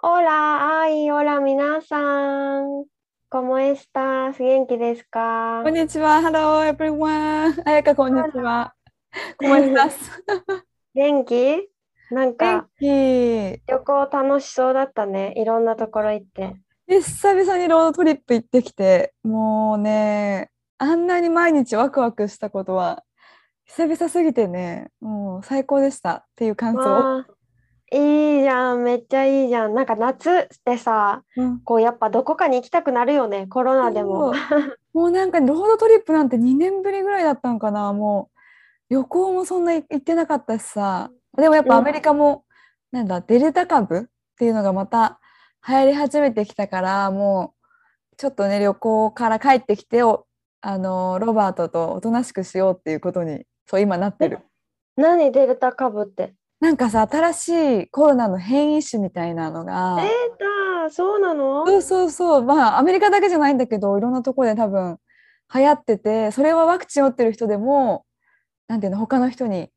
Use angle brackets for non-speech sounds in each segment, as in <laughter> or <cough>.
Hola, ay, hola 皆さん ¿Cómo estás? 元気ですかこんにちは、Hello everyone! 彩香、こんにちは。¿Cómo estás? 元気なんか旅行楽しそうだったねいろんなところ行ってで久々にロードトリップ行ってきて、もうね、あんなに毎日ワクワクしたことは久々すぎてね、もう最高でしたっていう感想。いいじゃんめっちゃいいじゃん。なんか夏ってさうん。こうやっぱどこかに行きたくなるよねコロナでも。<laughs> もうなんかロードトリップなんて2年ぶりぐらいだったのかな。もう旅行もそんな行ってなかったしさ。でもやっぱアメリカも、なんだデルタ株っていうのがまた流行り始めてきたからもうちょっとね旅行から帰ってきておあのロバートとおとなしくしようっていうことにそう今なってる。何？デルタ株ってなんかさ新しいコロナの変異種みたいなのがデータそうなの？そうそうそう。まあアメリカだけじゃないんだけどいろんなところで多分流行っててそれはワクチン打ってる人でもなんていうの他の人に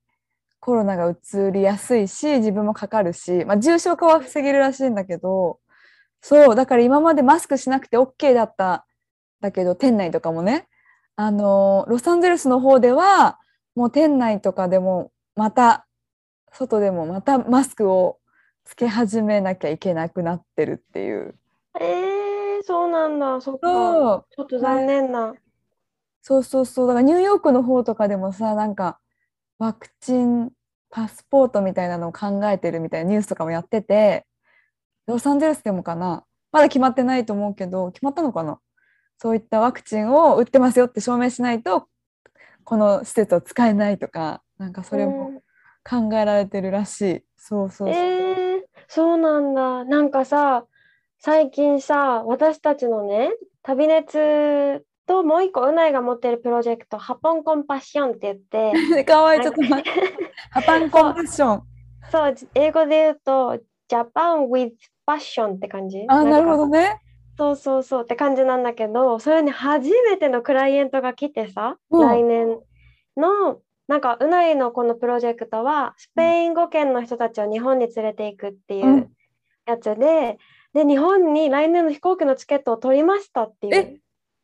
コロナがうつりやすいし自分もかかるし、まあ、重症化は防げるらしいんだけどそうだから今までマスクしなくて OK だっただけど店内とかもね。あのロサンゼルスの方ではもう店内とかでもまた外でもまたマスクをつけ始めなきゃいけなくなってるっていう。えー、そうなんだ。そっか。ちょっと残念なそうそうそう。だからニューヨークの方とかでもさなんかワクチンパスポートみたいなのを考えてるみたいなニュースとかもやっててロサンゼルスでもかな。まだ決まってないと思うけど決まったのかな。そういったワクチンを打ってますよって証明しないとこの施設を使えないとかなんかそれも考えられてるらしい。そうそうそう。えー、そうなんだなんかさ最近さ私たちのね旅熱ともう一個うないが持ってるプロジェクトハポンコンパッションって言って <laughs> かわいいちょっと待って。ハパンコンパッション。そう英語で言うとジャパン with passion って感じあなるほどね。そうそうそうって感じなんだけどそれに初めてのクライアントが来てさ、うん来年のなんかうないのこのプロジェクトはスペイン語圏の人たちを日本に連れていくっていううん。やつで、で日本に来年の飛行機のチケットを取りましたっていう。え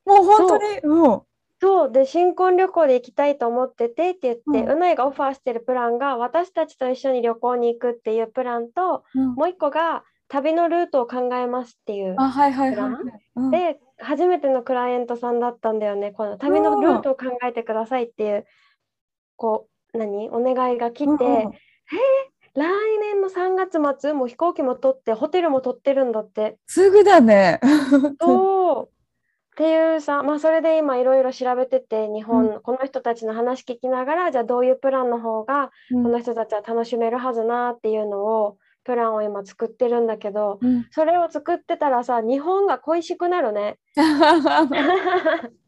もう本当に？う。ん。そう。で新婚旅行で行きたいと思っててって言って、ううないがオファーしてるプランが私たちと一緒に旅行に行くっていうプランとうん。もう一個が旅のルートを考えますっていうあ、はいはいはい。はいプラン。うん。で初めてのクライアントさんだったんだよね。この旅のルートを考えてくださいっていうこう何？お願いが来て、うんうん。来年の3月末もう飛行機も取ってホテルも取ってるんだってすぐだね。<laughs> そう。っていうさまあそれで今いろいろ調べてて日本、うこの人たちの話聞きながらじゃあどういうプランの方がうん。この人たちは楽しめるはずなっていうのをプランを今作ってるんだけどうん。それを作ってたらさ日本が恋しくなるね。<laughs>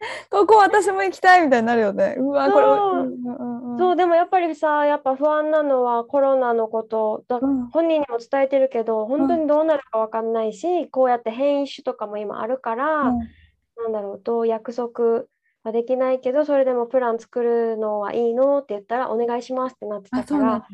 <laughs> ここ私も行きたいみたいになるよね。うわ、これ。そう。でもやっぱりさやっぱ不安なのはコロナのことだうん。本人にも伝えてるけど本当にどうなるかわかんないし、こうやって変異種とかも今あるから、うん。なんだろうどう約束はできないけどそれでもプラン作るのはいいのって言ったらお願いしますってなってあ、たから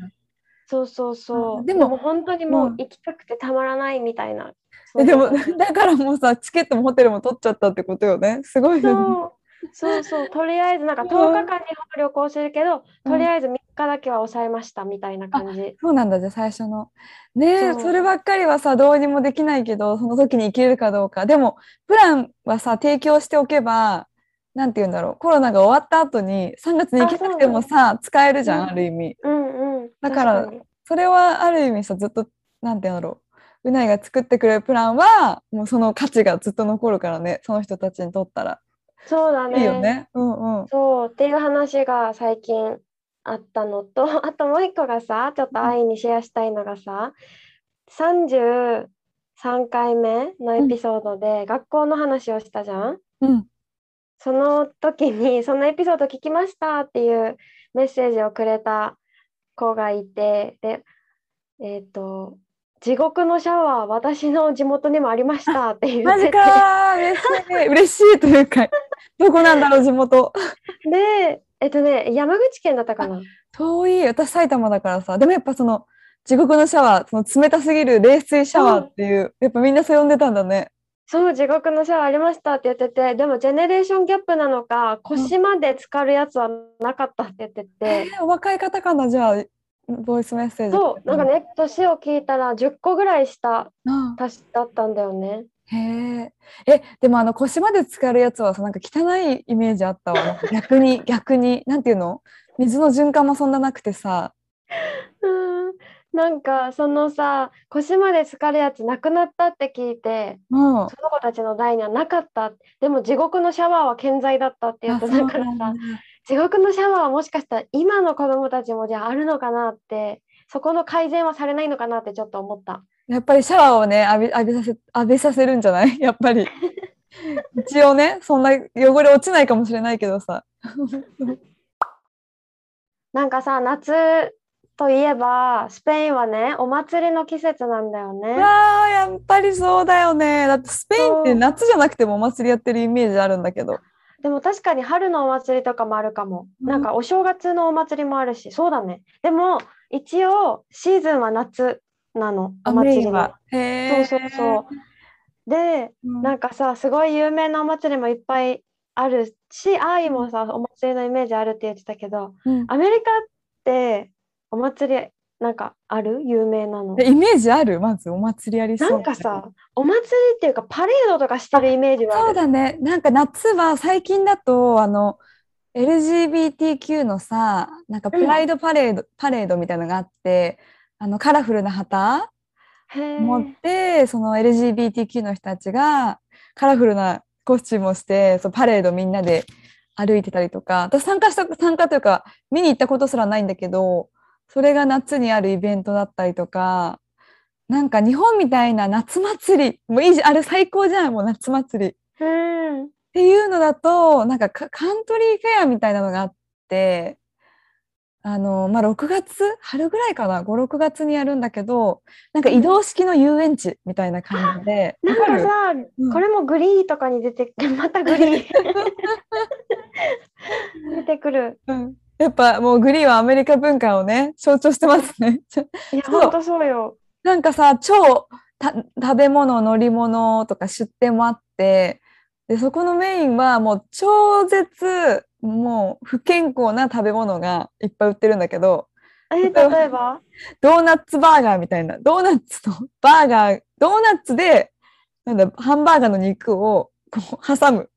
そう。そうそうでも本当にもううん行きたくてたまらないみたいな、えでもそうそう <laughs> だからもうさチケットもホテルも取っちゃったってことよね。すごいよね。そうそうとりあえずなんか10日間日本旅行するけど、とりあえず3日だけは抑えましたみたいな感じ。そうなんだじゃあ最初の。ねえそればっかりはさどうにもできないけどその時に行けるかどうか。でもプランはさ提供しておけばなんて言うんだろうコロナが終わった後に3月に行けなくてもさ使えるじゃん、うんある意味。うんうん、だからそれはある意味さずっとなんて言うんだろううないが作ってくれるプランはもうその価値がずっと残るからねその人たちにとったらそうだね。いいよね。うんうん。そうっていう話が最近あったのと、<laughs> あともう一個がさ、ちょっと愛にシェアしたいのがさ、33回目のエピソードで学校の話をしたじゃん？うん。その時に、そのエピソード聞きましたっていうメッセージをくれた子がいて、で、えっ、と、地獄のシャワー、私の地元にもありました <laughs> って言って。て、かー嬉しい。嬉しいというか <laughs> どこなんだろう地元。で、えっとね、山口県だったかな。遠い。私埼玉だからさ。でもやっぱその地獄のシャワーその冷たすぎる冷水シャワーっていうやっぱみんなそう呼んでたんだねそう、地獄のシャワーありましたって言ってて、でもジェネレーションギャップなのか、腰まで浸かるやつはなかったって言ってて、えーお若い方かなじゃあボイスメッセージ。そう、なんかね、年を聞いたら10個ぐらい下あ足しだったんだよね。へええでもあの腰まで浸かるやつはさなんか汚いイメージあったわ。逆に逆に。なんていうの？水の循環もそんななくてさ。うん、なんかそのさ、腰まで浸かるやつなくなったって聞いて、もうその子たちの代にはなかった。でも地獄のシャワーは健在だったって言ってたからさ、地獄のシャワーはもしかしたら今の子供たちもじゃああるのかなって、そこの改善はされないのかなってちょっと思った。やっぱりシャワーをね浴び浴びさせ浴びさせるんじゃない？<laughs> やっぱり。一応ねそんな汚れ落ちないかもしれないけどさ。<laughs> なんかさ、夏といえば、スペインはね、お祭りの季節なんだよね。あーやっぱりそうだよねだってスペインって夏じゃなくてもお祭りやってるイメージあるんだけどでも確かに春のお祭りとかもあるかも。うんなんかお正月のお祭りもあるし、そうだね。でも一応シーズンは夏なの、お祭りの。はへそうそうそう。で、うんなんかさ、すごい有名なお祭りもいっぱいあるし、愛もさ、お祭りのイメージあるって言ってたけど、うんアメリカってお祭りなんかある？有名なの。えイメージある？まずお祭りやりそう。なんかさ、お祭りっていうかパレードとかしてるイメージはある。そうだね。なんか夏は最近だとあの LGBTQ のさなんかプライドパレード、パレードみたいなのがあってあのカラフルな旗持ってその LGBTQ の人たちがカラフルなコスチュームをしてそうパレードみんなで歩いてたりとか。私参加した参加というか見に行ったことすらないんだけどそれが夏にあるイベントだったりとかなんか日本みたいな夏祭りもういいじゃんあれ最高じゃんもう夏祭り。っうん。ていうのだとなんかカカントリーフェアみたいなのがあってあの、まあ、6月春ぐらいかな56月にやるんだけどなんか移動式の遊園地みたいな感じでなんかさ、うんこれもグリーとかに出てまたグリー <laughs> 出てくる。うんやっぱもうグリーンはアメリカ文化をね象徴してますね。いや、そうほんとそうよ。なんかさ超た食べ物乗り物とか出店もあってでそこのメインはもう超絶もう不健康な食べ物がいっぱい売ってるんだけどえ、例えば？ドーナツバーガーみたいなドーナツのバーガードーナツでなんだハンバーガーの肉をこう挟む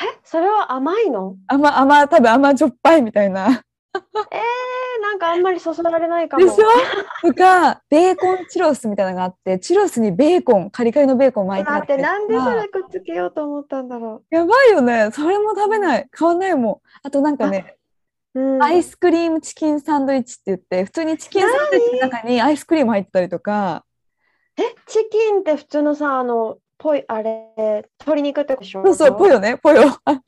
え、それは甘いの？甘甘多分甘じょっぱいみたいな。えー、なんかあんまりそそられないかも。でしょ？とかベーコンチュロスみたいなのがあってチュロスにベーコンカリカリのベーコン巻いてあって。て、なんでそあれくっつけようと思ったんだろやばいよね。それも食べない。買わないもん。あとなんかねう。うん、アイスクリームチキンサンドイッチって言って普通にチキンサンドイッチの中にアイスクリーム入ってたりとか。え、チキンって普通のさ、あの、ぽい、あれ、鶏肉ってことでしょ？そうそうポヨね。ポヨあ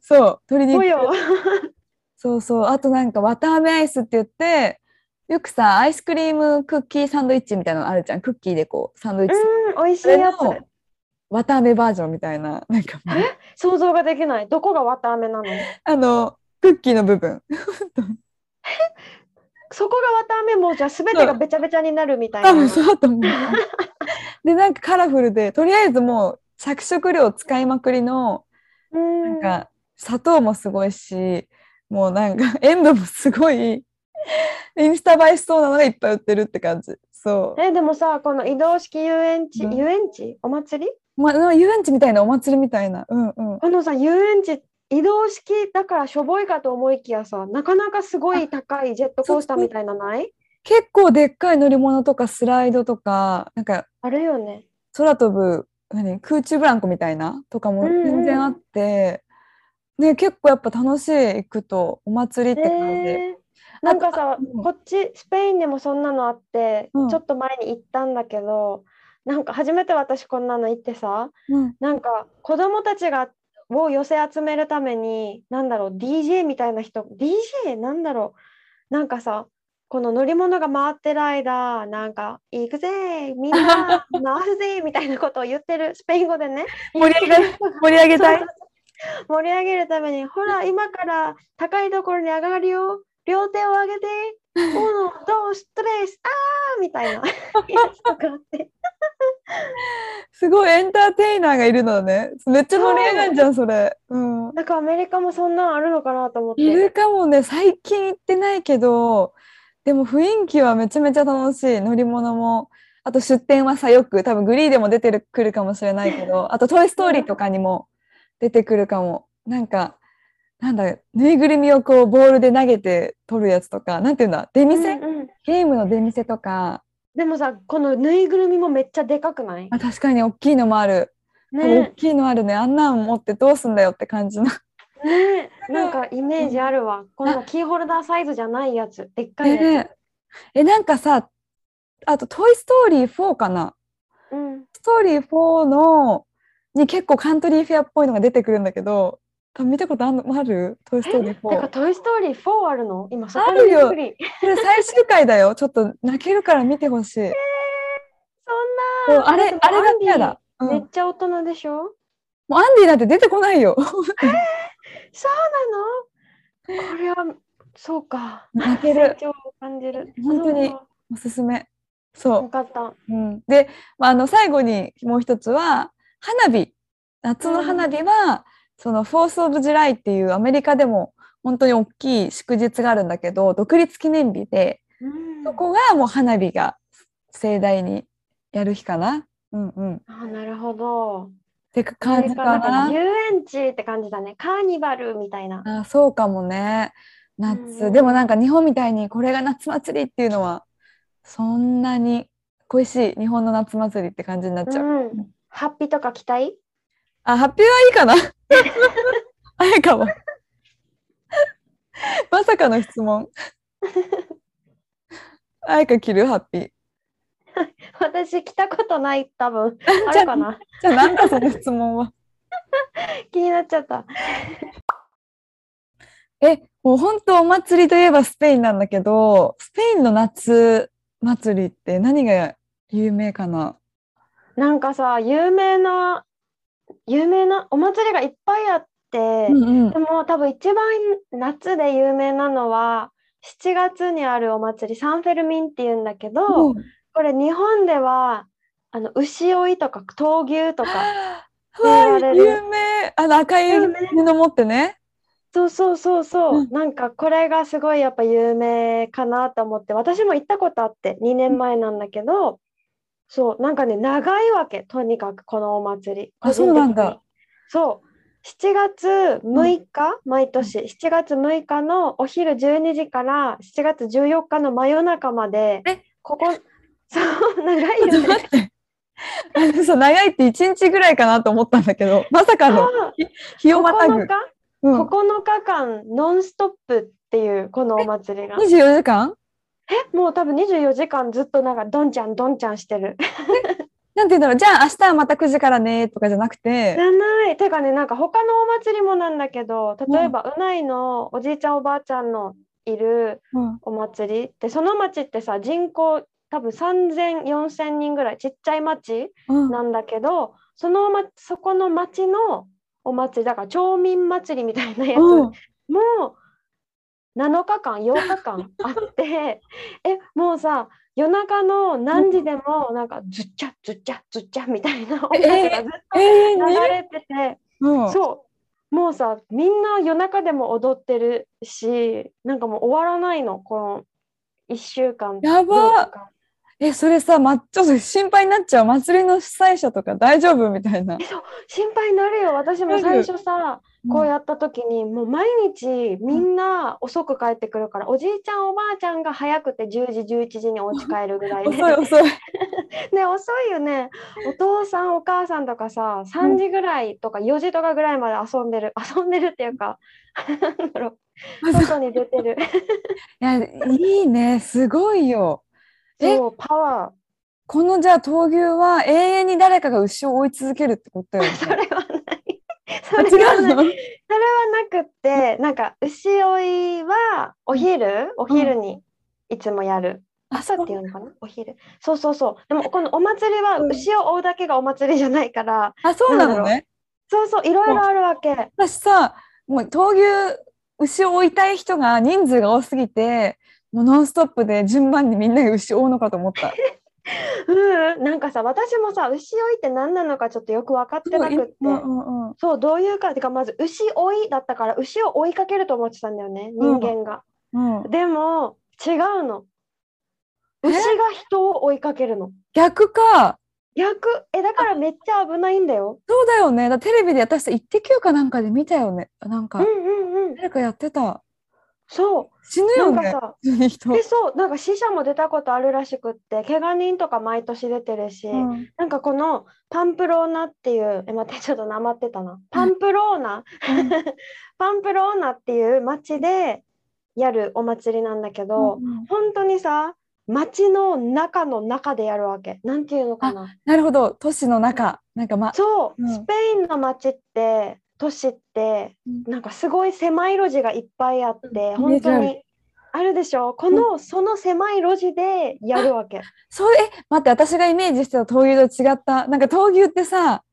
そう鶏肉ぽよ。そうそう。あとなんか綿あめアイスって言ってよくさアイスクリームクッキーサンドイッチみたいなのあるじゃん。クッキーでこうサンドイッチ。うん、美味しいやつ。そ。れの綿あめバージョンみたいな。なんかもう想像ができない。どこが綿あめなの？<laughs> あのクッキーの部分。<laughs> そこが綿あめもじゃあ全てがべちゃべちゃになるみたいな。多分そうだと思う。<laughs> でなんかカラフルでとりあえずもう着色料使いまくりのうん。なんか砂糖もすごいしもうなんか <laughs> 塩分もすごいインスタ映えしそうなのがいっぱい売ってるって感じ。そう、え、でもさ、この移動式遊園地、うん。遊園地？お祭り？まあ、遊園地みたいなお祭りみたいな。うんうん。このさ、遊園地、移動式だからしょぼいかと思いきやさ、なかなかすごい高いジェットコースターみたいなない？結構でっかい乗り物とかスライドとかなんかあるよね。空飛ぶ何空中ブランコみたいなとかもうんうん。全然あって、ね、結構やっぱ楽しい行くとお祭りって感じ。で。え。なんかさ、うん。こっちスペインでもそんなのあって、うん。ちょっと前に行ったんだけどなんか初めて私こんなの行ってさうん。なんか子供たちがを寄せ集めるためになんだろう DJ みたいな人 DJ なんだろう。なんかさこの乗り物が回ってる間なんか「行くぜみんな <laughs> 回すぜ」みたいなことを言ってるスペイン語でね盛り上げ盛り上げたい？盛り上げるために、ほら、今から高いところに上がるよ。両手を上げて、uno, dos, tres, あーみたいな。<laughs> すごいエンターテイナーがいるのね。めっちゃ盛り上がるじゃん、それ。うん。なんかアメリカもそんなんあるのかなと思って。いるかもね、最近行ってないけど、でも雰囲気はめちゃめちゃ楽しい。乗り物も。あと出店はさ、よく多分グリーでも出てるくるかもしれないけど、あとトイ・ストーリーとかにも出てくるかも。なんか、なんだ、ぬいぐるみをこうボールで投げて取るやつとか、なんていうんだ、出うん店、うんゲームの出店とか、でもさ、このぬいぐるみもめっちゃでかくない？あ確かに大きいのもある。大ねきいのあるね。あんなん持ってどうすんだよって感じの。ねなんかイメージあるわ。こんなキーホルダーサイズじゃないやつ。でっかいやつ。ねえ、えなんかさ、あと、トイ・ストーリー4かな？うん。ストーリー4のに結構カントリーフェアっぽいのが出てくるんだけど、多分見たことあんのある？トイ・ストーリーてか、4。トイ・ストーリー4あるの？今そこにあるよびっくり。これ最終回だよ。ちょっと泣けるから見てほしい。そんな。あれ、あれが嫌だ。うん、もめっちゃ大人でしょ？うアンディなんて出てこないよ。そうなの？これは、そうか。泣ける。成長を感じる。本当におすすめ。そよかった。う。うん、で、まあ、あの最後にもう一つは、花火。夏の花火は、その Fourth of July っていうアメリカでも本当に大きい祝日があるんだけど、独立記念日で、うんそこがもう花火が盛大にやる日かな。うんうん。っあ、なるほど。て感じかな。遊園地って感じだね。カーニバルみたいな。あそうかもね。うん夏。でもなんか日本みたいにこれが夏祭りっていうのはそんなに恋しい日本の夏祭りって感じになっちゃう。うん。ハッピーとか期待？あ、ハッピーはいいかな。あれかも。まさかの質問。あやか着る？ハッピー。<laughs> 私来たことない、多分。<laughs> あるかな？じゃあなんだその質問は。<laughs> 気になっちゃった。え、もう本当お祭りといえばスペインなんだけど、スペインの夏祭りって何が有名かな？なんかさ、有名な、有名なお祭りがいっぱいあって、うんうんで。も多分一番夏で有名なのは7月にあるお祭りサンフェルミンっていうんだけど、うんこれ日本ではあの牛追いとか闘牛とか <laughs> うわ言われる。有名。あの赤い布持ってね。そうそうそうそう、うん。なんかこれがすごいやっぱ有名かなと思って。私も行ったことあって2年前なんだけど、そうなんかね長いわけ。とにかくこのお祭り。あそうなんだ。そう。7月6日、毎年。7月6日のお昼12時から7月14日の真夜中までえここそう長いよね。あのさ長いって1日ぐらいかなと思ったんだけど、まさかの日をまたぐ。9。日うん、9日間ノンストップっていうこのお祭りが。24時間？もう多分24時間ずっとなんかどんちゃんどんちゃんしてる。なんて言うんだろう、じゃあ明日はまた9時からねとかじゃなくて。じ、ゃない。てかねなんか他のお祭りもなんだけど例えばうないのおじいちゃんおばあちゃんのいるうん。お祭りでその町ってさ人口多分30004000人ぐらいちっちゃい町うん。なんだけどその、ま、そこの町のお祭りだから町民祭りみたいなやつうん。も7日間8日間あって <laughs> えもうさ夜中の何時でもなんかズッチャズッチャズッチャみたいな音楽がずっと流れてて、うん。そう。もうさみんな夜中でも踊ってるしなんかもう終わらないのこの1週間やば。8日間え、それさ、ま、ちょっと心配になっちゃう。祭りの主催者とか大丈夫みたいな。心配になるよ私も最初さこうやった時に、もう毎日みんな遅く帰ってくるから、おじいちゃんおばあちゃんが早くて10時11時にお家帰るぐらいで <laughs> 遅い遅い。ね遅いよねお父さんお母さんとかさ3時ぐらいとか4時とかぐらいまで遊んでる遊んでるっていうかなんだろう外に出てる <laughs> いや、いいね。すごいよ。えそうパワこのじゃあ闘牛は永遠に誰かが牛を追い続けるってことよ。<laughs> それはない。そあれはない。それはなくってなんか牛追いはお昼？お昼にいつもやる。あ朝っていうのかな？お昼。そうそうそう。でもこのお祭りはうん。牛を追うだけがお祭りじゃないから。あ、そうななんだろう。のね。そうそういろいろあるわけ。私さ、もう闘牛、牛を追いたい人が人数が多すぎて、もうノンストップで順番にみんなが牛を追うのかと思った。<laughs> うんなんかさ私もさ牛追いって何なのかちょっとよく分かってなくって。うんうんう。んそうどういうかってかまず牛追いだったから牛を追いかけると思ってたんだよねうん。人間が、うん。でも違うの。え？牛が人を追いかけるの。逆か。逆。えだからめっちゃ危ないんだよ。そうだよね。だテレビで私さ、イッテ Q かなんかで見たよね。なんかうん、うんうん。誰かやってた。そ死ぬうなよね。んかさ普通に人。えそう。なんか死者も出たことあるらしくって怪我人とか毎年出てるし、うん。なんかこのパンプローナっていうえ待ってちょっとなまってたな。パンプローナ、<laughs> パンプローナっていう町でやるお祭りなんだけど、うん本当にさ町の中の中でやるわけ。なんていうのかな。なるほど。都市の中。なんかま、そう、うん。スペインの町って都市ってうん。なんかすごい狭い路地がいっぱいあって、うん。本当にあ。るでしょ？この、その狭い路地でやるわけ。そう、え、待って、私がイメージしてた闘牛と違った。なんか闘牛ってさ、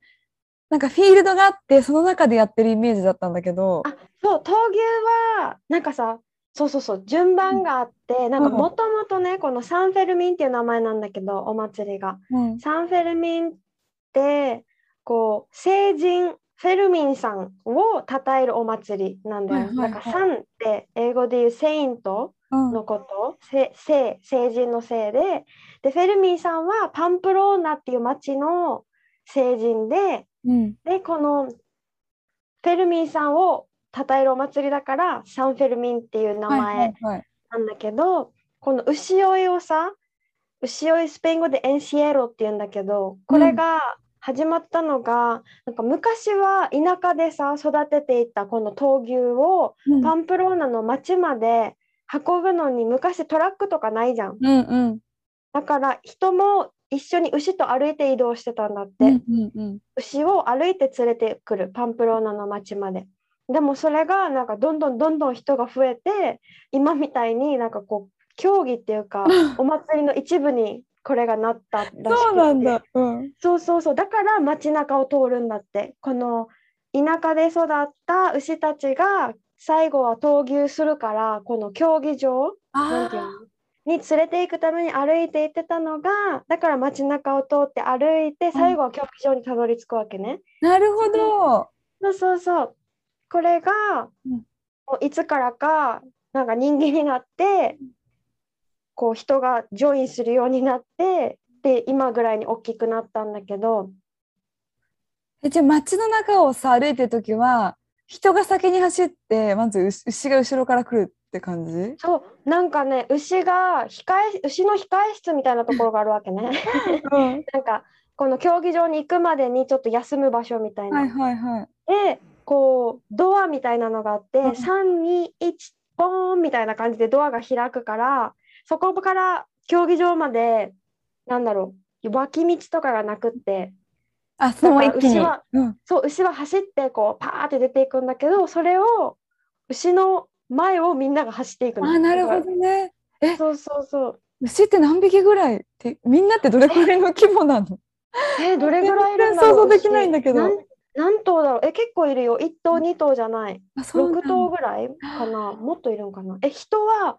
なんかフィールドがあって、その中でやってるイメージだったんだけど。あそう闘牛はなんかさそうそうそう順番があって、なんかうん。もともとねこのサンフェルミンっていう名前なんだけどお祭りが。うん。サンフェルミンってこう聖人フェルミンさんを称えるお祭りなんだよ。はいはいはいなんかサンって英語で言うセイントうんのこと、せ聖聖人の聖ででフェルミンさんはパンプローナっていう町の聖人でうん。でこのフェルミンさんを称えるお祭りだからサンフェルミンっていう名はいは前いはい。なんだけど、この牛追いをさ牛追いスペイン語でエンシエロって言うんだけどこれが始まったのが、なんか昔は田舎でさ育てていたこの闘牛をうんパンプローナの町まで運ぶのに昔トラックとかないじゃん。うんうん。だから人も一緒に牛と歩いて移動してたんだって。うんうんうん。牛を歩いて連れてくるパンプローナの町まで。でもそれがなんかどんどんどんどん人が増えて今みたいになんかこう競技っていうか <laughs> お祭りの一部にこれがなったらしくてそうなんだ。うん。そうそうそうだから街中を通るんだってこの田舎で育った牛たちが最後は闘牛するからこの競技場に連れて行くために歩いて行ってたのがだから街中を通って歩いて最後は競技場にたどり着くわけね。あ、なるほど。そうそうそう。これが、うんもういつからかなんか人間になってこう人がジョインするようになってで今ぐらいに大きくなったんだけどえ、じゃあ街の中をさ、歩いてるときは、人が先に走って、まず牛牛が後ろから来るって感じ？そうなんかね牛が控え牛の控え室みたいなところがあるわけね。<laughs> うん。<laughs> なんかこの競技場に行くまでにちょっと休む場所みたいな。はいはいはい。でこうドアみたいなのがあって、うん321ボーンみたいな感じでドアが開くからそこから競技場までなんだろう脇道とかがなくってあ、そのままだから一気に。牛はうん。そう牛は走ってこうパーって出ていくんだけどそれを牛の前をみんなが走っていくの。あ、なるほどね。らそうそうそう。牛って何匹ぐらい？って、みんなってどれくらいの規模なの？えどれぐらいいるんだろう？想像できないんだけど何頭だろう？え結構いるよ。1頭2頭じゃない。あ、そうなん6だ頭ぐらいかな。もっといるのかな。え人は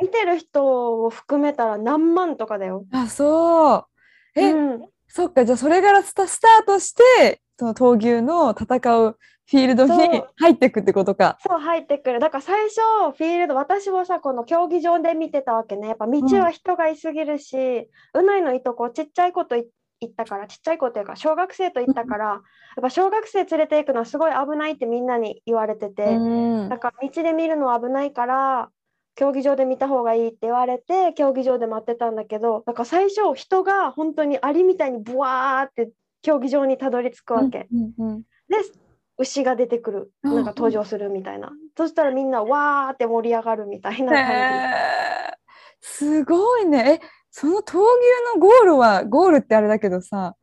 見てる人を含めたら何万とかだよ。あ、そう。え、うん、そっか、じゃあそれからスタスタートして、その闘牛の戦うフィールドに入っていくってことか。そう入ってくる。だから最初フィールド私はさこの競技場で見てたわけね。やっぱ道は人がいすぎるし、うないのいとこちっちゃい子とい行ったからちっちゃい子っていうか小学生と行ったから、やっぱ小学生連れて行くのはすごい危ないってみんなに言われてて、うん。だから道で見るのは危ないから競技場で見た方がいいって言われて競技場で待ってたんだけどだから最初人が本当にアリみたいにブワーって競技場にたどり着くわけ。うんうんで牛が出てくる。うんなんか登場するみたいな、そしたらみんなわーって盛り上がるみたいな感へー。すごいね。え、その闘牛のゴールは、ゴールってあれだけどさ、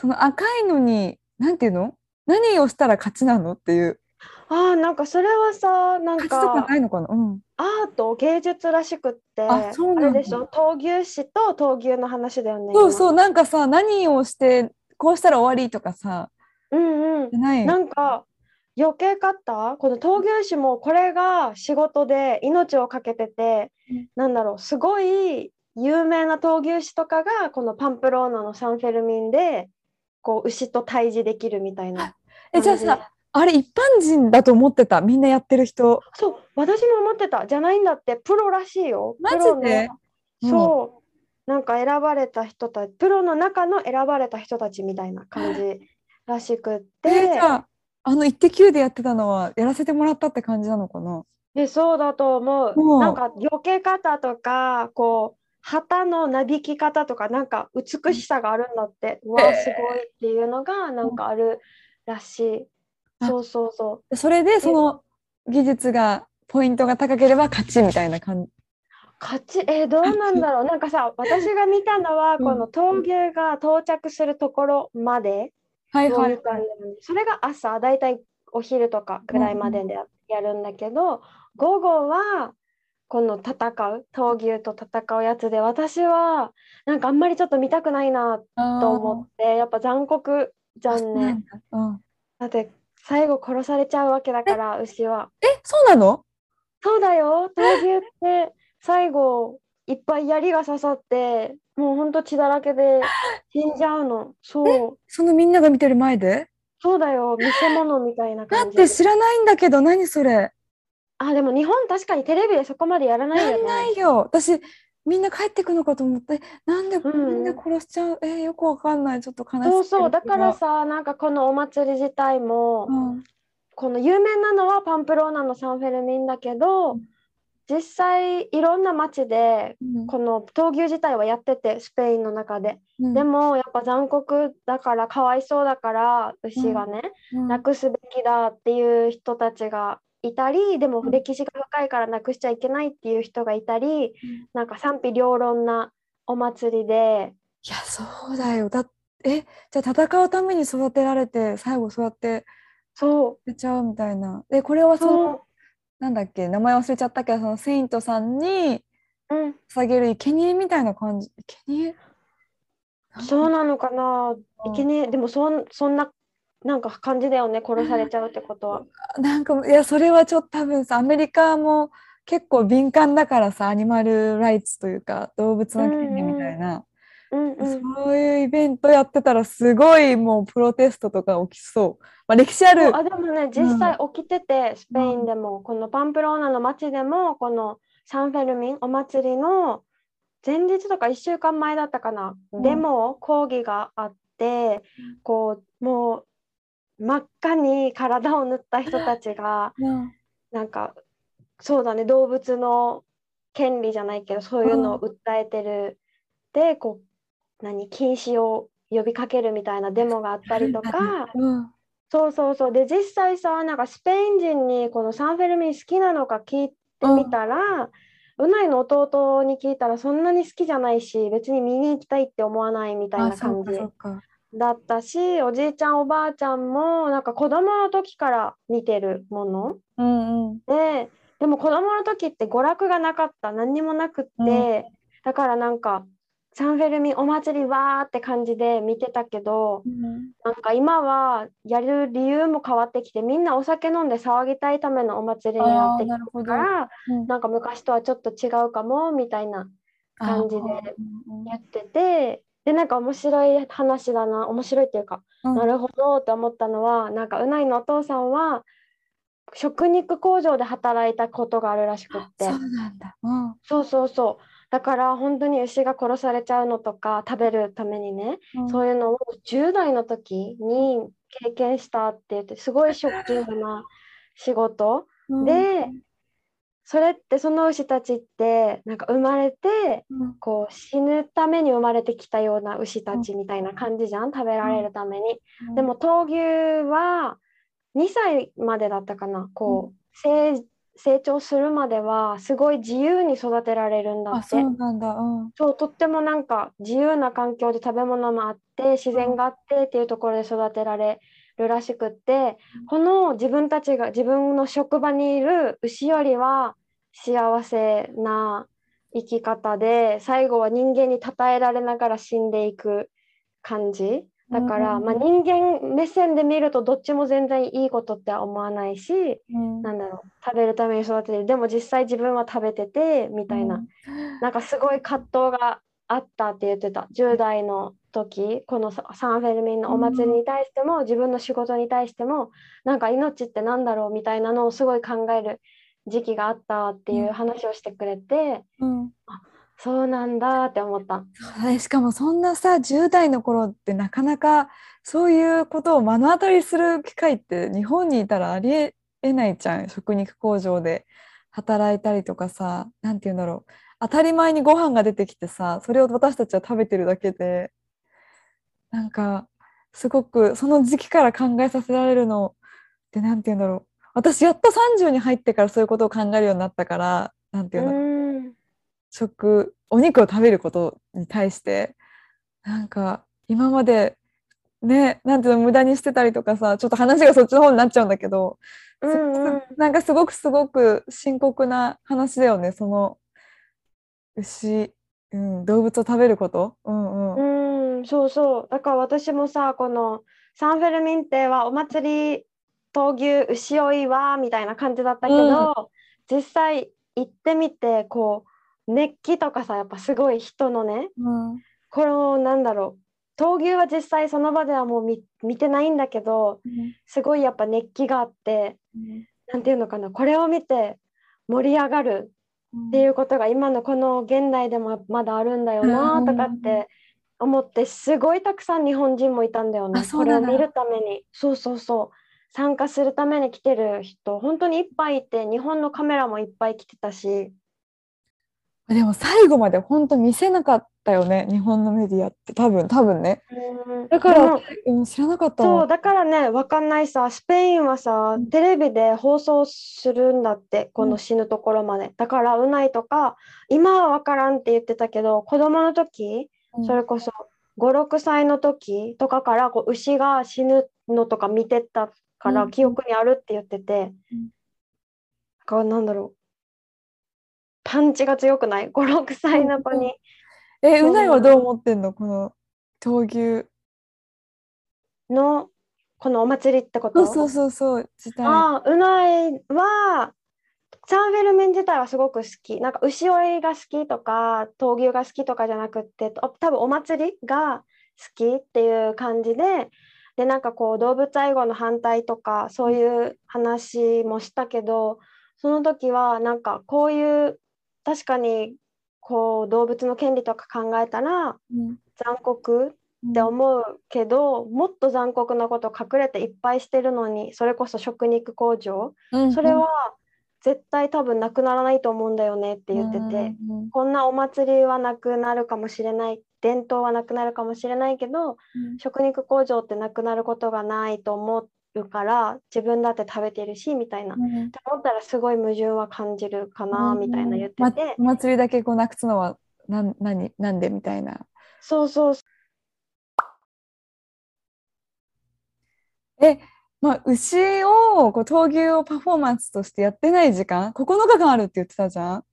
その赤いのに、なんていうの？何をしたら勝ちなのっていう。じあーなんかそれはさなん勝ちとかかないのかな？うん。アート芸術らしくってあそうなんでしょ？闘牛士と闘牛の話だよねそうそう、今なんかさ、何をして、こうしたら終わりとかさ、うんうん。ないなんか余計かった？この闘牛士もこれが仕事で命を懸けてて、うん。なんだろうすごい有名な闘牛士とかがこのパンプローナのサンフェルミンでこう牛と対峙できるみたいなえ、じゃあさ、あれ一般人だと思ってた？みんなやってる人？そう私も思ってた。じゃないんだってプロらしいよ。マジで？うん。そう。なんか選ばれた人たちプロの中の選ばれた人たちみたいな感じらしくっえ、てじゃあ、あの、イッテ Q でやってたのは、やらせてもらったって感じなのかな？でそうだと思う。ん。う。なんか避け方とかこう旗のなびき方とかなんか美しさがあるんだって、うわあすごいっていうのがなんかあるらしい。あそうそうそでそれで、その技術が、ポイントが高ければ勝ちみたいな感じ。う。勝ち？えーどうなんだろう。なんかさ私が見たのはうんこの闘牛が到着するところまではいはいそれが朝だいたいお昼とかぐらいまででややるんだけど午後はこの戦う闘牛と戦うやつで私はなんかあんまりちょっと見たくないなと思ってやっぱ残酷じゃんね。うんだって最後殺されちゃうわけだから牛は。え、そうなの？そうだよ闘牛って最後いっぱい槍が刺さってもうほんと血だらけで <laughs> 死んじゃうの。そうそのみんなが見てる前で？そうだよ見せ物みたいなだ感じ。って知らないんだけど、何それ？あでも日本確かにテレビでそこまでやらないよね。やんないよ。私、みんな帰ってくのかと思って、えなんでみうん。んな殺しちゃう、えーよくわかんない。ちょっと悲しい。そうそう。だから、さなんかこのお祭り自体も、うん、この有名なのはパンプローナのサンフェルミンだけど、うん。実際いろんな街でうん。この闘牛自体はやっててスペインの中で、うん。でもやっぱ残酷だからかわいそうだから牛がね、うん。なくすべきだっていう人たちがいたりでもうん。歴史が深いからなくしちゃいけないっていう人がいたり、なんか賛否両論なお祭りで。いや、そうだよ。だえ、じゃあ戦うために育てられて、最後そうやってそ出ちゃうみたいな。で、これはうその、そなんだっけ、名前忘れちゃったけど、そのセイントさんにう、うん、捧げる生贄みたいな感じ。生贄？そうなのかな。うん。いけねえでもそんそんななんか感じだよね殺されちゃうってことは。なんか、いや、それはちょっと多分さ、アメリカも結構敏感だからさ、アニマルライツというか、動物の権利みたいな、うんうん、そういうイベントやってたら、すごいもうプロテストとか起きそう。まあ、歴史ある。あでもね実際起きてて、スペインでも、このパンプローナの街でもこのサンフェルミンお祭りの前日とか1週間前だったかな、うん。デモ抗議があってこうもう真っ赤に体を塗った人たちがうんなんかそうだね動物の権利じゃないけどそういうのを訴えてる、でこう何禁止を呼びかけるみたいなデモがあったりとか。うんそうそうそう。で、実際さ、なんかスペイン人にこのサンフェルミン好きなのか聞いてみたら、うないの弟に聞いたらそんなに好きじゃないし、別に見に行きたいって思わないみたいあ、な感じ。だったし、おじいちゃんおばあちゃんもなんか子供の時から見てるもの。うんうん。で、でも子供の時って娯楽がなかった、何にもなくって、うん。だからなんかサンフェルミンお祭りわーって感じで見てたけど、なんか今はやる理由も変わってきてみんなお酒飲んで騒ぎたいためのお祭りになってきた。からうん。なんか昔とはちょっと違うかもみたいな感じでやっててでなんか面白い話だな面白いっていうか、うん。なるほどって思ったのはなんかうないのお父さんは食肉工場で働いたことがあるらしくって。そうなんだ。うん。そうそうそう。だから本当に牛が殺されちゃうのとか食べるためにね、うん。そういうのを10代の時に経験したって言ってすごいショッキングな仕事、うん。でそれってその牛たちってなんか生まれてうん。こう死ぬために生まれてきたような牛たちみたいな感じじゃん食べられるために。でも闘牛は2歳までだったかな。こう成成長するまではすごい自由に育てられるんだあって。そうなんだ。うん。そうとってもなんか自由な環境で食べ物もあって自然があってっていうところで育てられるらしくってこの自分たちが自分の職場にいる牛よりは幸せな生き方で最後は人間に称えられながら死んでいく感じ。だから、うんまあ、人間目線で見るとどっちも全然いいことっては思わないしうん。なんだろう食べるために育ててる。でも実際自分は食べててみたいな。うん。<laughs> なんかすごい葛藤があったって言ってた。10代の時このササンフェルミンのお祭りに対しても、自分の仕事に対してもなんか命ってなんだろうみたいなのをすごい考える時期があったっていう話をしてくれて、うん。そうなんだって思った。そうだねしかもそんなさ10代の頃ってなかなかそういうことを目の当たりする機会って日本にいたらありええないじゃん。食肉工場で働いたりとかさなんて言うんだろう。当たり前にご飯が出てきてさそれを私たちは食べてるだけでなんかすごくその時期から考えさせられるのってなんて言うんだろう私やっと30に入ってからそういうことを考えるようになったからなんてう言うんだろうーん。食お肉を食べることに対してなんか今までねなんていうの無駄にしてたりとかさちょっと話がそっちの方になっちゃうんだけど、すうんうん。なんかすごくすごく深刻な話だよねその牛、うん、動物を食べること。うんうん。うんそうそう。だから私もさこのサンフェルミンテはお祭り闘牛牛追いはみたいな感じだったけど、実際行ってみてこう熱気とかさやっぱすごい人のねうんこのなんだろう闘牛は実際その場ではもう見見てないんだけどすごいやっぱ熱気があってなんていうのかなこれを見て盛り上がるっていうことが今のこの現代でもまだあるんだよなとかって思ってすごいたくさん日本人もいたんだよねあそうなこれを見るためにそうそうそう参加するために来てる人本当にいっぱいいて日本のカメラもいっぱい来てたし。でも最後まで本当見せなかったよね日本のメディアって。多分多分ね。だから知らなかったわ。そうだからねわかんないさスペインはさうん。テレビで放送するんだってこの死ぬところまで。だからうないとか今はわからんって言ってたけど子供の時うん。それこそ56歳の時とかからこう牛が死ぬのとか見てたからうん。記憶にあるって言ってて、うん。なんだろう。パンチが強くない？56歳の子に、え、そううないはどう思ってんの？この闘牛。のこのお祭りってこと？そうそうそうそう、自体。ああ、うないは、サンフェルメン自体はすごく好き。なんか牛追いが好きとか、闘牛が好きとかじゃなくって、と多分お祭りが好きっていう感じで、で、なんかこう動物愛護の反対とか、そういう話もしたけど、その時はなんかこういう、確かにこう動物の権利とか考えたらうん。残酷って思うけど、もっと残酷なこと隠れていっぱいしてるのにそれこそ食肉工場、うんそれは絶対多分なくならないと思うんだよねって言ってて、うんうん。こんなお祭りはなくなるかもしれない伝統はなくなるかもしれないけどうん。食肉工場ってなくなることがないと思うから自分だって食べてるしみたいな。っうん。て思ったらすごい矛盾は感じるかなみたいな言ってて、まお祭りだけこうなくすのはなん何なんでみたいな。そうそう。え、まあ、牛をこう闘牛をパフォーマンスとしてやってない時間？9日間あるって言ってたじゃん。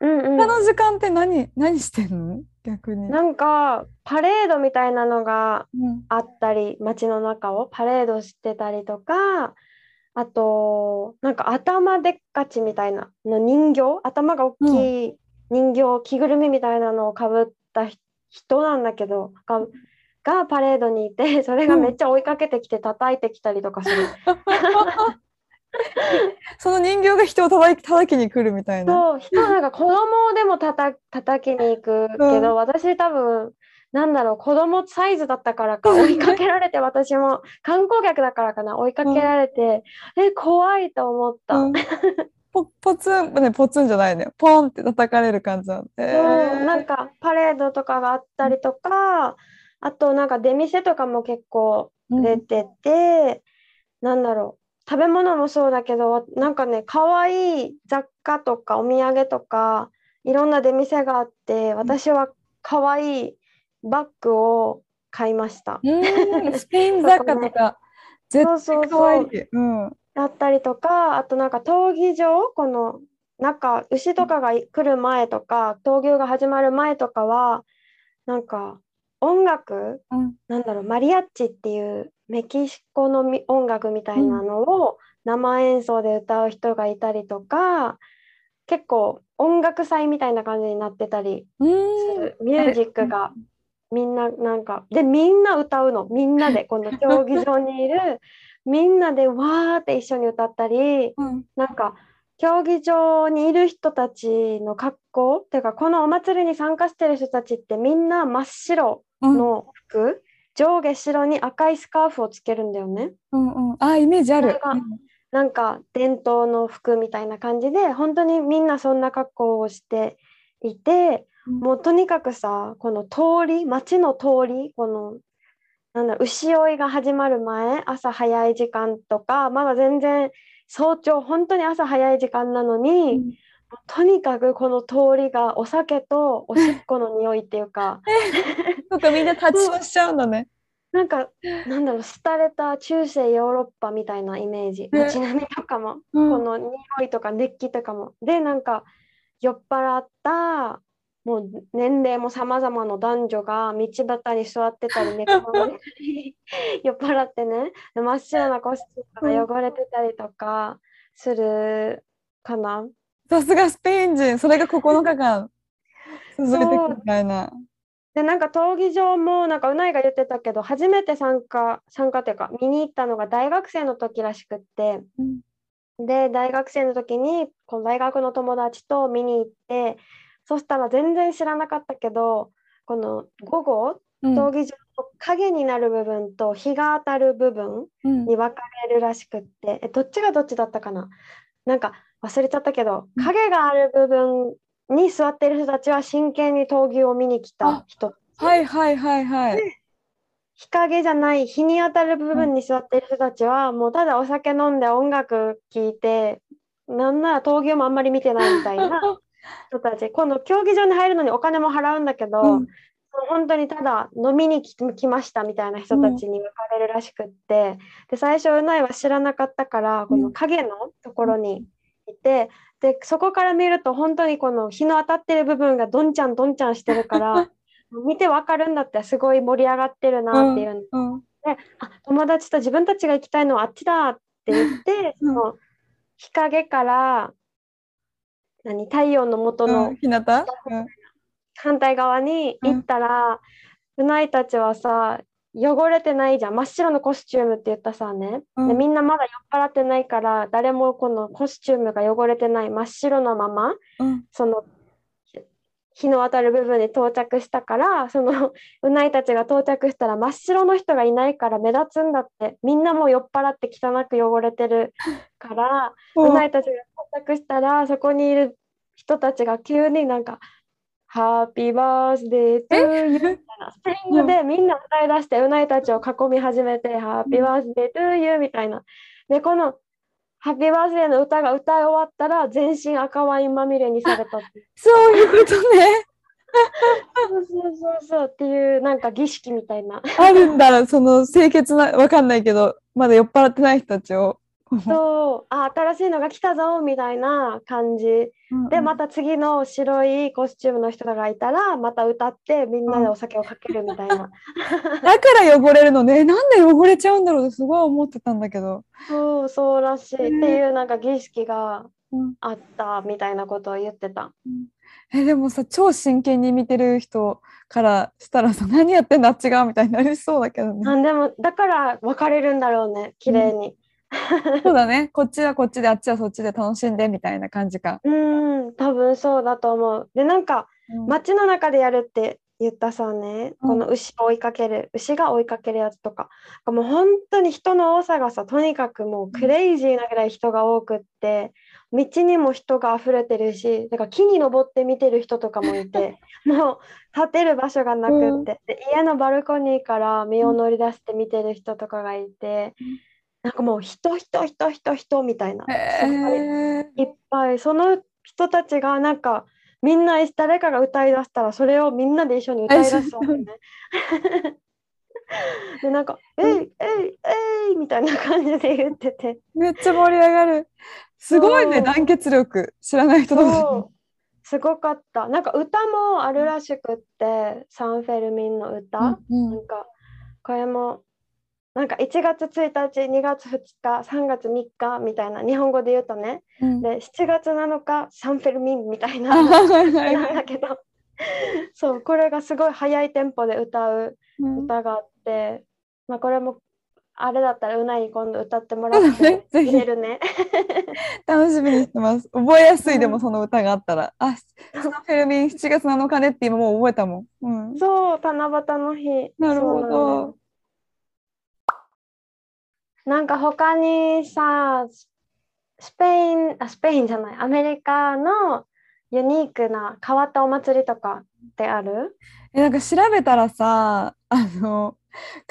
うんうん。他の時間って何何してんの？逆に。なんかパレードみたいなのがうんあったり街の中をパレードしてたりとかあとなんか頭でっかちみたいなの人形？頭が大きい人形、着ぐるみみたいなのをかぶったひ人なんだけどががパレードにいてそれがめっちゃ追いかけてきて叩いてきたりとかする。<laughs> <laughs> その人形が人を叩き叩きに来るみたいな。そう人なんか子供でもたた叩きに行くけど、うん私多分なんだろう子供サイズだったからか追いかけられて私も観光客だからかな追いかけられて、え怖いと思った。うんポポツン、ね、ポツンじゃないね。ポンって叩かれる感じなんで。そうなんかパレードとかがあったりとか、あとなんか出店とかも結構うん出てて、なんだろう食べ物もそうだけどなんかね可愛い雑貨とかお土産とかいろんな出店があって私は可愛いバッグを買いました。うん、スペイン雑貨とか、絶そうそう対可愛そうい。うん。だったりとかあとなんか闘技場この中牛とかが来る前とか闘牛が始まる前とかはなんか音楽？うん。なんだろうマリアッチっていうメキシコのみ音楽みたいなのを生演奏で歌う人がいたりとか結構音楽祭みたいな感じになってたりすうん。るミュージックがみんななんかでみんな歌うの。みんなで <laughs> この競技場にいる。みんなでわーって一緒に歌ったりうん。なんか競技場にいる人たちの格好？っていうかこのお祭りに参加してる人たちってみんな真っ白うん。の服、上下白に赤いスカーフをつけるんだよね。うん。うん。あ、イメージある。なんか伝統の服みたいな感じで本当にみんなそんな格好をしていて、うんもうとにかくさこの通り街の通りこのなんだ牛追いが始まる前朝早い時間とかまだ全然早朝本当に朝早い時間なのに、うんとにかくこの通りがお酒とおしっこの匂いっていうか <laughs> そうか、みんな立ちしちゃうんだね。なんかなんだろう廃れた中世ヨーロッパみたいなイメージ。ね。街並みとかも、うん。この匂いとか熱気とかも。でなんか酔っ払ったもう年齢も様々な男女が道端に座ってたり <laughs> 寝転がったり酔っ払ってね。で真っ白なコスチュームが汚れてたりとかするかな。さすがスペイン人、それが9日間続いていくみたいな。でなんか闘技場もなんかうないが言ってたけど初めて参加参加っていうか見に行ったのが大学生の時らしくって。うん。で大学生の時にこの大学の友達と見に行ってそしたら全然知らなかったけどこの午後うん。闘技場の影になる部分と日が当たる部分うん。に分かれるらしくって。えどっちがどっちだったかな？なんか忘れちゃったけどうん。影がある部分に座ってる人たちは真剣に闘技を見に来た人はいはいはいはい。日陰じゃない日に当たる部分に座ってる人たちはもうただお酒飲んで音楽聴いてなんなら闘技もあんまり見てないみたいな <laughs> 人たち。今度競技場に入るのにお金も払うんだけど、うん。本当にただ飲みに来来ましたみたいな人たちに分かれるらしくって、で最初うないは知らなかったからこの影のところにいて、でそこから見ると本当にこの日の当たってる部分がどんちゃんどんちゃんしてるから <laughs> 見て分かるんだってすごい盛り上がってるなっていうの。うんであ友達と自分たちが行きたいのはあっちだって言って、うん。その日陰から何太陽の元うのん、ひなた、うん。反対側に行ったら、うないたちはさ汚れてないじゃん。真っ白のコスチュームって言ったさね、うん。でみんなまだ酔っ払ってないから誰もこのコスチュームが汚れてない真っ白なままうん。そのひ日の当たる部分に到着したからその <laughs> うないたちが到着したら真っ白の人がいないから目立つんだって。みんなもう酔っ払って汚く汚れてるから <laughs> うないたちが到着したらそこにいる人たちが急になんか「ハッピーバースデートゥーユー」みたいなスペイン語でみんな歌い出してうないたちを囲み始めて「ハッピーバースデートゥーユー」みたいな。でこのハッピーバースデーの歌が歌い終わったら全身赤ワインまみれにされたそういうことね。そうそうそうそうっていうなんか儀式みたいな。あるんだ、その清潔な、わかんないけど、まだ酔っ払ってない人たちを。そうあ新しいのが来たぞみたいな感じでまた次の白いコスチュームの人がいたらまた歌ってみんなでお酒をかけるみたいな、<laughs> だから汚れるのね。なんで汚れちゃうんだろうってすごい思ってたんだけど。そうそうらしいっていうなんか儀式がうんあったみたいなことを言ってた。えでもさ超真剣に見てる人からしたらさ何やってんだあっちがみたいになりそうだけどね。なんでもだから分かれるんだろうね綺麗に。<laughs> そうだね。こっちはこっちで、あっちはそっちで楽しんでみたいな感じか。うん、多分そうだと思う。で、なんかうん。街の中でやるって言ったさね、うん。この牛を追いかける、牛が追いかけるやつとか、もう本当に人の多さがさ、とにかくもうクレイジーなぐらい人が多くって、道にも人が溢れてるし、だから木に登って見てる人とかもいて、<laughs> もう立てる場所がなくって、で家のバルコニーから身を乗り出して見てる人とかがいて。うん、なんかもう人人人人人みたいな。へすごいっぱいその人たちがなんかみんな誰かが歌い出したらそれをみんなで一緒に歌い出すわけね。<laughs> でなんか「えいえいえい」みたいな感じで言ってて。めっちゃ盛り上がる。すごいね、団結力。知らない人同士そう。すごかった。なんか歌もあるらしくってサンフェルミンの歌、うん。なんかこれもなんか1月1日2月2日3月3日みたいな日本語で言うとねうん。で7月7日サンフェルミンみたいな <laughs> なんはいだけどそうこれがすごい速いテンポで歌ううん歌があって、まあ、これもあれだったらうないに今度歌ってもらって <laughs> 入れるね。<laughs> 楽しみにしてます。覚えやすいでもその歌があったら。あ、サンフェルミン7月7日ねって今もう覚えたもん。うん。そう七夕の日。なるほどなんか他にさススペインあスペインじゃないアメリカのユニークな変わったお祭りとかってある？えなんか調べたらさあの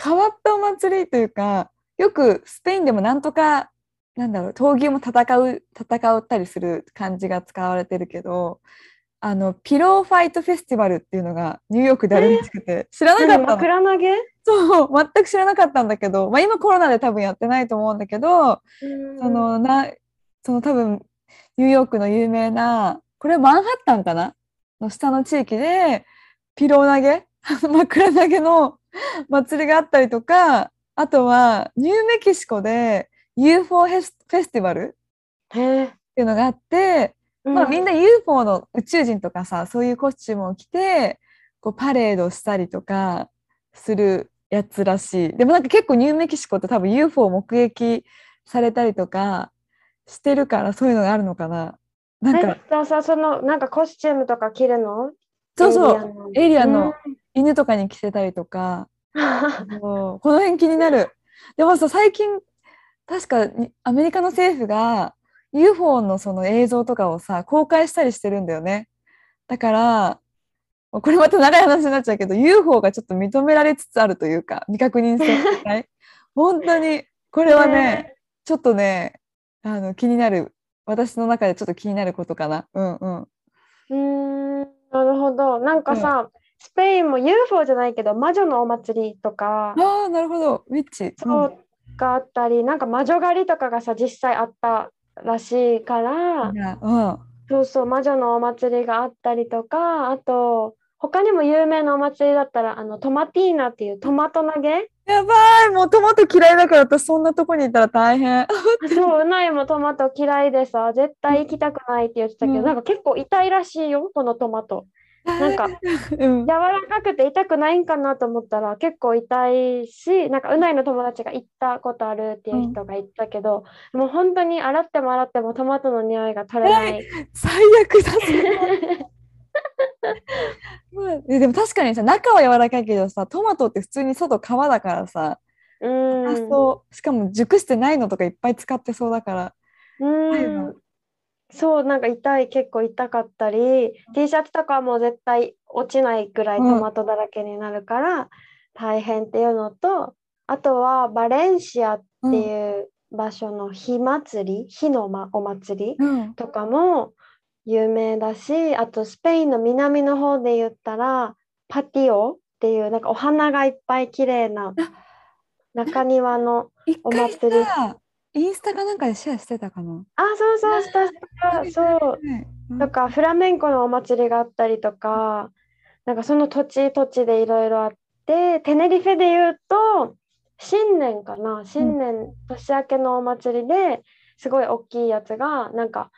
変わったお祭りというかよくスペインでもなんとかなんだろう闘牛も戦う戦ったりする感じが使われてるけどあのピローファイトフェスティバルっていうのがニューヨークであるらしくて知らなか何ったの。枕投げ？そう全く知らなかったんだけど、まあ、今コロナで多分やってないと思うんだけどそのなその多分ニューヨークの有名なこれマンハッタンかな？の下の地域でピロー投げ？<laughs> 枕投げの祭りがあったりとかあとはニューメキシコで UFO フェスフェスティバルっていうのがあって、まあ、みんな UFO の宇宙人とかさそういうコスチュームを着てこうパレードしたりとかするやつらしい。でもなんか結構ニューメキシコって多分 UFO を目撃されたりとかしてるからそういうのがあるのかな。なんかさそのなんかコスチュームとか着るの？そうそう。うエイリアンの犬とかに着せたりとか、<laughs> この辺気になる。でもさ最近確かにアメリカの政府が UFO のその映像とかをさ公開したりしてるんだよね。だからこれまた長い話になっちゃうけど UFO がちょっと認められつつあるというか未確認性のない。<laughs> 本当にこれはねちょっとねあの気になる。私の中でちょっと気になることかな。うんうん。うーんなるほど。なんかさ、スペインも UFO じゃないけど魔女のお祭りとかああなるほど。ウィッチ。そうがあったり、なんか魔女狩りとかがさ実際あったらしいからうん。そうそう魔女のお祭りがあったりとかあと他にも有名なお祭りだったらあのトマティーナっていうトマト投げ？やばい！もうトマト嫌いだから私そんなとこにいたら大変。そううないもトマト嫌いでさ絶対行きたくないって言ってたけど、うん。なんか結構痛いらしいよこのトマト。なんか <laughs> うん。柔らかくて痛くないんかなと思ったら結構痛いしなんかうないの友達が行ったことあるっていう人が言ったけど、もう本当に洗っても洗ってもトマトの匂いが取れない。最悪だ <laughs> <laughs> でも確かにさ中は柔らかいけどさトマトって普通に外皮だからさ、うん。あそう。しかも熟してないのとかいっぱい使ってそうだから。うん。そうなんか痛い結構痛かったり T シャツとかはもう絶対落ちないぐらいトマトだらけになるから大変っていうのと、あとはバレンシアっていう場所の火祭り火の、ま、お祭りうん。とかも有名だしあとスペインの南の方で言ったらパティオっていうなんかお花がいっぱい綺麗な中庭の一お回祭り。さインスタかなんかでシェアしてたかな？あそうそうしたしたそう。うんとかフラメンコのお祭りがあったりとかなんかその土地土地でいろいろあってテネリフェで言うと新年かな？新年年明けのお祭りですごい大きいやつがなんか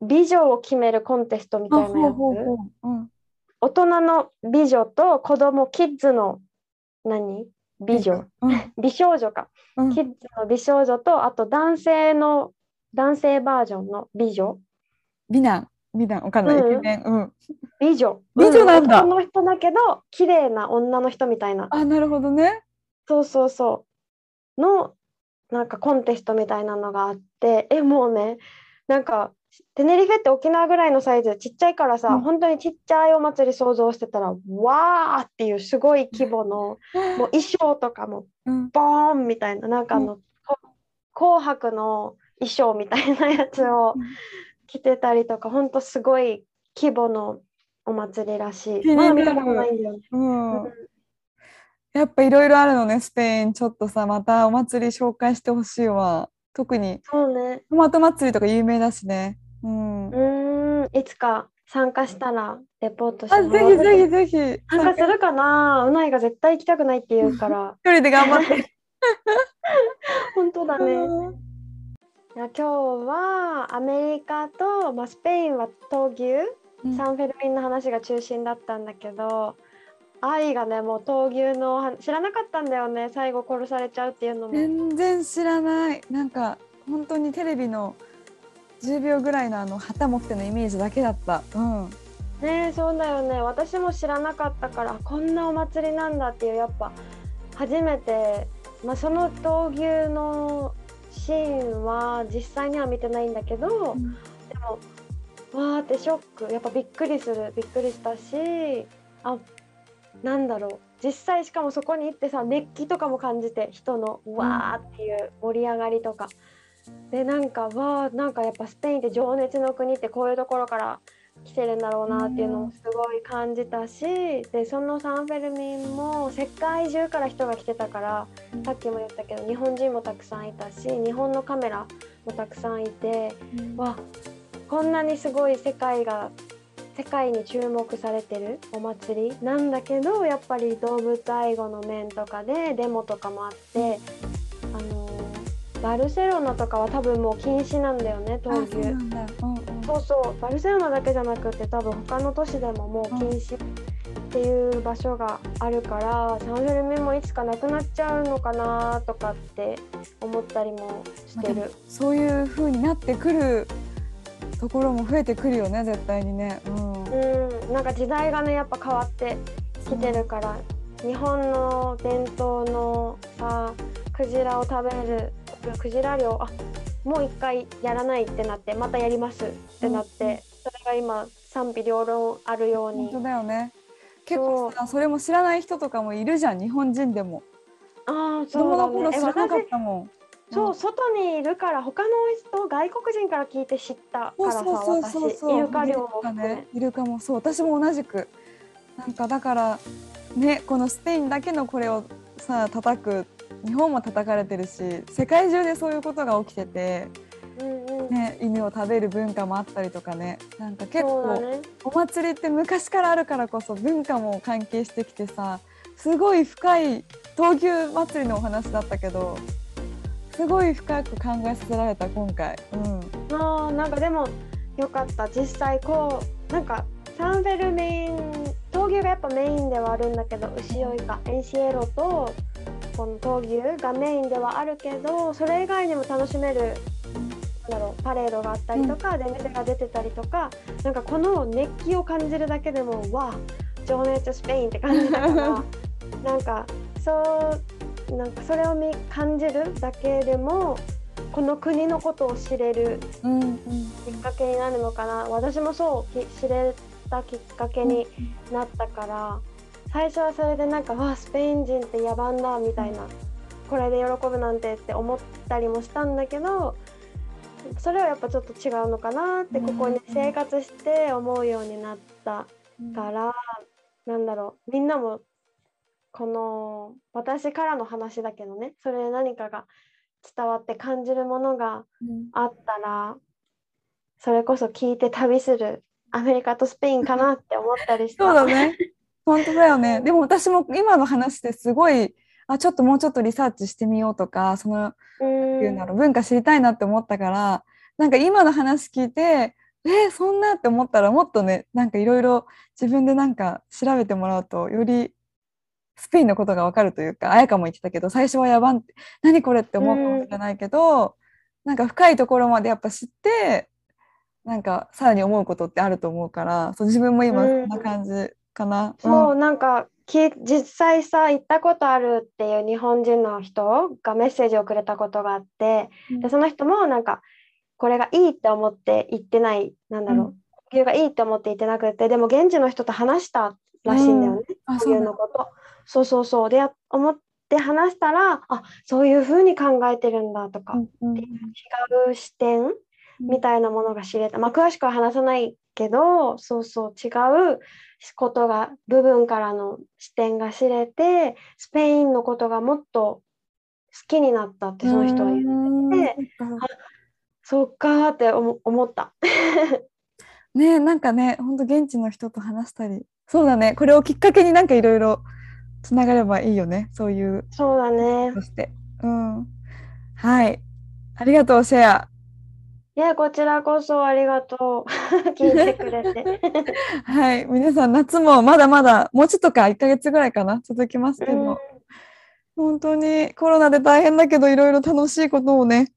美女を決めるコンテストみたいなやつ？大人の美女と子供キッズの何？美女、うん。美少女か、うん。キッズの美少女とあと男性の男性バージョンの美女。美男。美男。わかんない、うん。イケメンうん。美女。美女なんだ。男の人だけど綺麗な女の人みたいな。あなるほどね。そうそうそう。のなんかコンテストみたいなのがあって。えもうねなんかテネリフェって沖縄ぐらいのサイズちっちゃいからさ、うん。本当にちっちゃいお祭り想像してたらわーっていうすごい規模のもう衣装とかもうん。ボーンみたいななんかあの、こ紅白の衣装みたいなやつを着てたりとか本当すごい規模のお祭りらしい。まだ見たことないんだようん。やっぱいろいろあるのねスペイン。ちょっとさまたお祭り紹介してほしいわ特に。そうね。トマト祭りとか有名だしね。うん。うーん、いつか参加したらレポートしてぜひぜひぜひ。参加するかな。うないが絶対行きたくないって言うから。<laughs> 一人で頑張って。<laughs> 本当だね。うん。いや今日はアメリカと、まあ、スペインは闘牛、うん。サンフェルミンの話が中心だったんだけど愛がねもう闘牛の話知らなかったんだよね。最後殺されちゃうっていうのも。全然知らない。なんか本当にテレビの10秒ぐらいのあの旗持ってのイメージだけだった。うん。ねえそうだよね。私も知らなかったからこんなお祭りなんだっていうやっぱ初めて、まあ、その闘牛のシーンは実際には見てないんだけど、でもわーってショック。やっぱびっくりする。びっくりしたしあなんだろう。実際しかもそこに行ってさ熱気とかも感じて人のわーっていう盛り上がりとか。でなんかわーなんかやっぱスペインって情熱の国ってこういうところから来てるんだろうなっていうのもすごい感じたし、でそのサンフェルミンも世界中から人が来てたからさっきも言ったけど日本人もたくさんいたし日本のカメラもたくさんいてわこんなにすごい世界が世界に注目されてるお祭りなんだけどやっぱり動物愛護の面とかでデモとかもあってあのバルセロナとかは多分もう禁止なんだよねあ闘牛。そうなんだうんうんそうそうバルセロナだけじゃなくて多分他の都市でももう禁止っていう場所があるから、サンフェルミンもいつかなくなっちゃうのかなとかって思ったりもしてる。そういう風になってくるところも増えてくるよね絶対にね。うん。うん、なんか時代がねやっぱ変わってきてるから、日本の伝統のさクジラを食べるクジラ漁あもう一回やらないってなってまたやりますってなって、うんそれが今賛否両論あるように。本当だよね。結構さそれも知らない人とかもいるじゃん日本人でも。ああ子供の頃そうだね。え知らなかっ私たもんそう外にいるから他の人外国人から聞いて知ったからさそうそうそうそう。私イルカ漁もねイルカもそう。私も同じく。なんかだからねこのスペインだけのこれをさ叩く。日本も叩かれてるし世界中でそういうことが起きてて、うんうん、ね、犬を食べる文化もあったりとかね。なんか結構、ね。お祭りって昔からあるからこそ文化も関係してきてさすごい深い闘牛祭りのお話だったけどすごい深く考えさせられた今回。うん。あーなんかでもよかった。実際こうなんかサンフェルミン闘牛がやっぱメインではあるんだけど牛追いかエンシエロとこの闘牛がメインではあるけどそれ以外にも楽しめるだろうパレードがあったりとか、出店が出てたりとかなんかこの熱気を感じるだけでもわあ情熱スペインって感じだから <laughs> なんかそうなんかそれを見感じるだけでもこの国のことを知れるうんうんきっかけになるのかな。私もそうき知れたきっかけになったから最初はそれでなんかわあスペイン人って野蛮だみたいなこれで喜ぶなんてって思ったりもしたんだけどそれはやっぱちょっと違うのかなってここに生活して思うようになったからなんだろう。みんなもこの私からの話だけどねそれで何かが伝わって感じるものがうんあったらそれこそ聞いて旅するアメリカとスペインかなって思ったりした。そうだね。<laughs> 本当だよね。でも私も今の話ですごい、あ、ちょっともうちょっとリサーチしてみようとか、その、うんいうなの文化知りたいなって思ったから、なんか今の話聞いて、えーそんなって思ったらもっとね、なんかいろいろ自分でなんか調べてもらうとよりスペインのことがわかるというか綾香も言ってたけど最初はやばんって何これって思うかもしれないけど、なんか深いところまでやっぱ知ってなんかさらに思うことってあると思うからそう自分も今そんな感じかな。そう、なんかき実際さ行ったことあるっていう日本人の人がメッセージをくれたことがあって、うん。でその人もなんかこれがいいって思って行ってないなんだろう、うん。呼吸がいいって思って行ってなくてでも現地の人と話したらしいんだよね、呼吸あそうなんだ。のこと。そうそうそう。でや思って話したらあそういうふうに考えてるんだとか、うんうん。違う視点みたいなものが知れた、まあ、詳しくは話さないけどそうそう違うことが部分からの視点が知れてスペインのことがもっと好きになったってその人は言ううてそっか。ーって思思った。<laughs> ねえなんかね本当現地の人と話したり。そうだね。これをきっかけになんかいろいろつながればいいよね。そういう。そうだね。そして。うん。はい。ありがとうシェアいやこちらこそありがとう。<laughs> 聞いてくれて。<laughs> はい。皆さん夏もまだまだもうちょっとか。1ヶ月ぐらいかな。続きますけど、うん。本当にコロナで大変だけどいろいろ楽しいことをね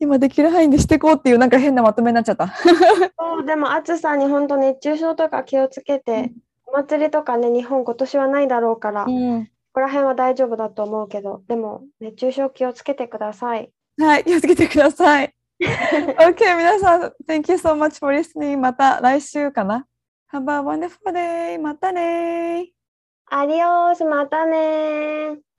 今できる範囲でしていこうっていうなんか変なまとめになっちゃった。<laughs> そうでも暑さに本当熱中症とか気をつけて、お祭りとかね日本今年はないだろうから、こうんこら辺は大丈夫だと思うけどでも熱中症気をつけてください。はい、気をつけてください。<laughs> OK、皆さん、Thank you so much for listening. また来週かな。Have a wonderful day. またねアディオースまたねー